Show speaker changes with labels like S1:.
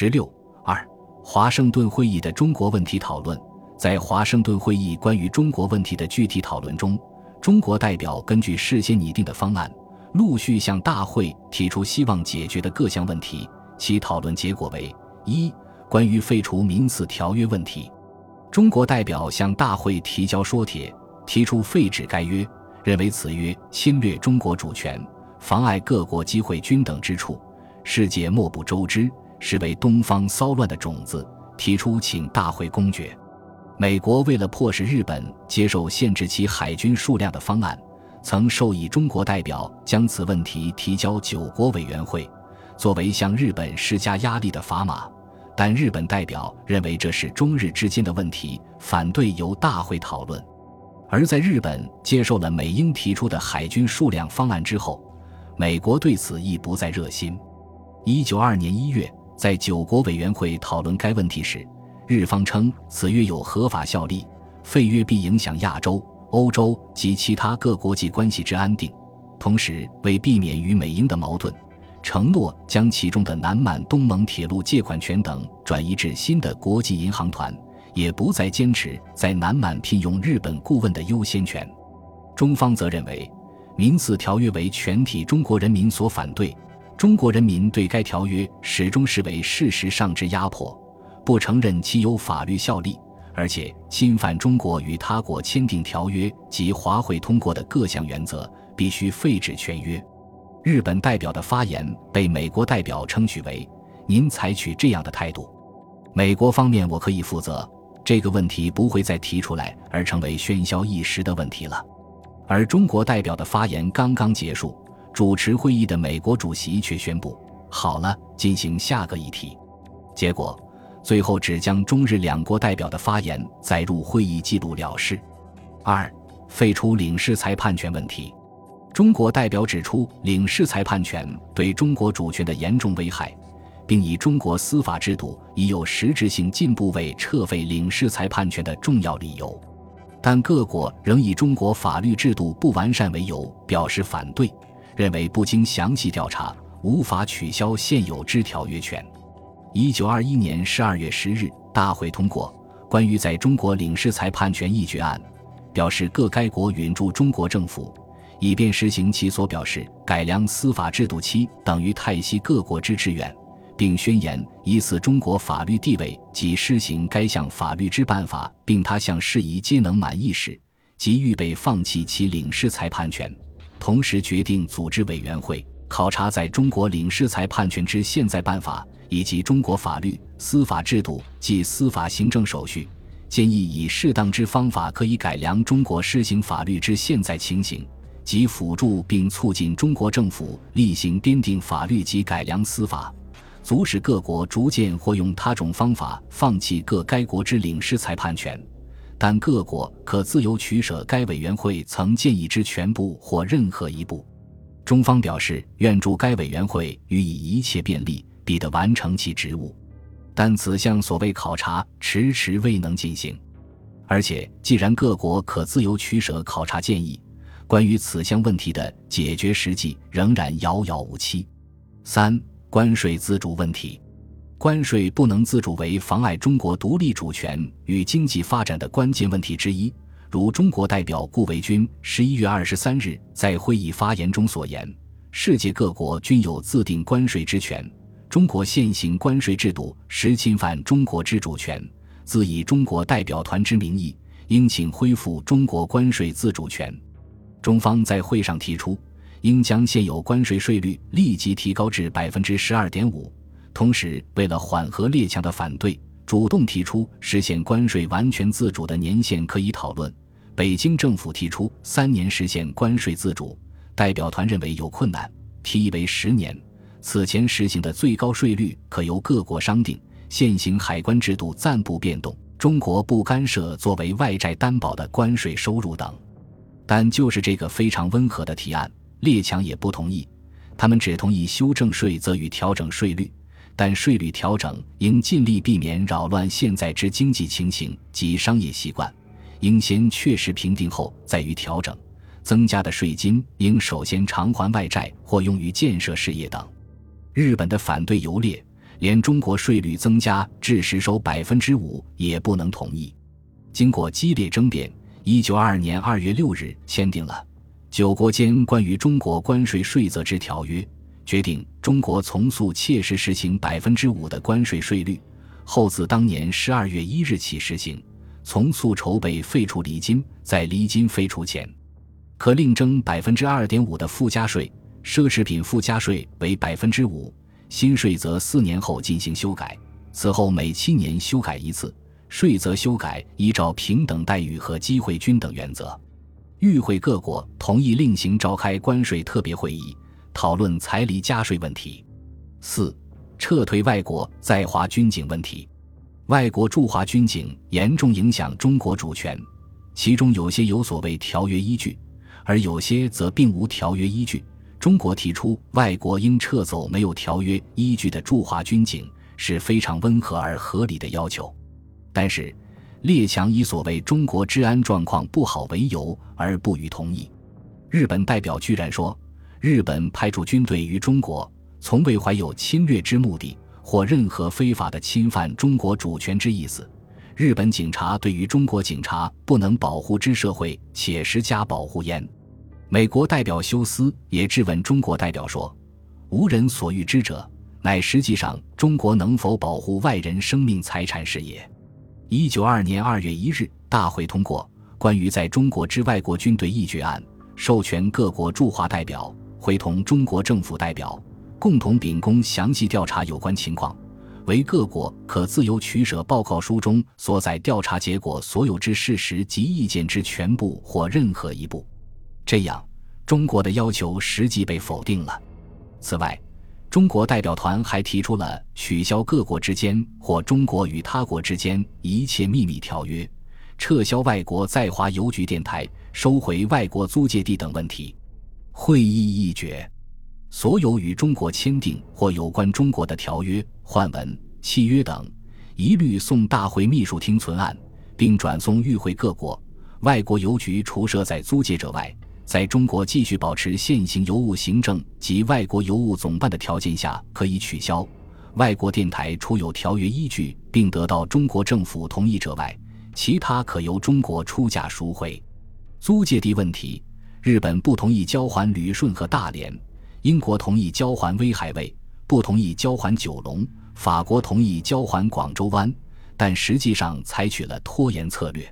S1: 十六二，华盛顿会议的中国问题讨论。在华盛顿会议关于中国问题的具体讨论中，中国代表根据事先拟定的方案，陆续向大会提出希望解决的各项问题。其讨论结果为：一、关于废除民事条约问题，中国代表向大会提交说帖，提出废止该约，认为此约侵略中国主权，妨碍各国机会均等之处，世界莫不周知，是为东方骚乱的种子。提出请大会公决。美国为了迫使日本接受限制其海军数量的方案，曾授意中国代表将此问题提交九国委员会，作为向日本施加压力的砝码。但日本代表认为这是中日之间的问题，反对由大会讨论。而在日本接受了美英提出的海军数量方案之后，美国对此亦不再热心。一九二年一月，在九国委员会讨论该问题时。日方称此约有合法效力，废约必影响亚洲、欧洲及其他各国际关系之安定。同时，为避免与美英的矛盾，承诺将其中的南满东盟铁路借款权等转移至新的国际银行团，也不再坚持在南满聘用日本顾问的优先权。中方则认为，民四条约为全体中国人民所反对，中国人民对该条约始终视为事实上之压迫。不承认其有法律效力，而且侵犯中国与他国签订条约及华会通过的各项原则，必须废止全约。日本代表的发言被美国代表称许为“您采取这样的态度，美国方面我可以负责，这个问题不会再提出来而成为喧嚣一时的问题了。”而中国代表的发言刚刚结束，主持会议的美国主席却宣布：“好了，进行下个议题。”结果。最后只将中日两国代表的发言载入会议记录了事。二、废除领事裁判权问题。中国代表指出，领事裁判权对中国主权的严重危害，并以中国司法制度已有实质性进步为撤废领事裁判权的重要理由。但各国仍以中国法律制度不完善为由表示反对，认为不经详细调查，无法取消现有之条约权。一九二一年十二月十日，大会通过关于在中国领事裁判权议决案，表示各该国允助中国政府，以便实行其所表示改良司法制度期等于泰西各国之志愿，并宣言以此中国法律地位及施行该项法律之办法，并他项事宜皆能满意时，即预备放弃其领事裁判权。同时决定组织委员会考察在中国领事裁判权之现在办法。以及中国法律、司法制度及司法行政手续，建议以适当之方法可以改良中国施行法律之现在情形，及辅助并促进中国政府例行编定法律及改良司法，阻使各国逐渐或用他种方法放弃各该国之领事裁判权，但各国可自由取舍该委员会曾建议之全部或任何一部。中方表示愿助该委员会予以一切便利。必得完成其职务，但此项所谓考察迟迟未能进行。而且，既然各国可自由取舍考察建议，关于此项问题的解决实际仍然遥遥无期。三、关税自主问题，关税不能自主为妨碍中国独立主权与经济发展的关键问题之一。如中国代表顾维钧十一月二十三日在会议发言中所言：“世界各国均有自定关税之权。”中国现行关税制度实侵犯中国之主权，自以中国代表团之名义，应请恢复中国关税自主权。中方在会上提出，应将现有关税税率立即提高至百分之十二点五。同时，为了缓和列强的反对，主动提出实现关税完全自主的年限可以讨论。北京政府提出三年实现关税自主，代表团认为有困难，提议为十年。此前实行的最高税率可由各国商定，现行海关制度暂不变动，中国不干涉作为外债担保的关税收入等。但就是这个非常温和的提案，列强也不同意，他们只同意修正税则与调整税率，但税率调整应尽力避免扰乱现在之经济情形及商业习惯，应先确实评定后再予调整。增加的税金应首先偿还外债或用于建设事业等。日本的反对游猎，连中国税率增加至实收百分之五也不能同意。经过激烈争辩，一九二二年二月六日签订了《九国间关于中国关税税则之条约》，决定中国从速切实实行百分之五的关税税率，后自当年十二月一日起实行。从速筹备废除离金，在离金废除前，可另征百分之二点五的附加税，奢侈品附加税为百分之五。新税则四年后进行修改，此后每七年修改一次。税则修改依照平等待遇和机会均等原则。与会各国同意另行召开关税特别会议，讨论彩礼加税问题。四、撤退外国在华军警问题。外国驻华军警严重影响中国主权，其中有些有所谓条约依据，而有些则并无条约依据。中国提出外国应撤走没有条约依据的驻华军警是非常温和而合理的要求，但是列强以所谓中国治安状况不好为由而不予同意。日本代表居然说，日本派驻军队于中国从未怀有侵略之目的或任何非法的侵犯中国主权之意思。日本警察对于中国警察不能保护之社会，且施加保护焉。美国代表休斯也质问中国代表说：“无人所欲之者，乃实际上中国能否保护外人生命财产事也。”一九二年二月一日，大会通过关于在中国之外国军队议决案，授权各国驻华代表会同中国政府代表共同秉公详细调查有关情况，为各国可自由取舍报告书中所载调查结果所有之事实及意见之全部或任何一部。这样，中国的要求实际被否定了。此外，中国代表团还提出了取消各国之间或中国与他国之间一切秘密条约、撤销外国在华邮局电台、收回外国租借地等问题。会议议决：所有与中国签订或有关中国的条约、换文、契约等，一律送大会秘书厅存案，并转送与会各国。外国邮局除设在租界者外。在中国继续保持现行邮务行政及外国邮务总办的条件下，可以取消。外国电台除有条约依据并得到中国政府同意者外，其他可由中国出价赎回。租界地问题，日本不同意交还旅顺和大连，英国同意交还威海卫，不同意交还九龙，法国同意交还广州湾，但实际上采取了拖延策略。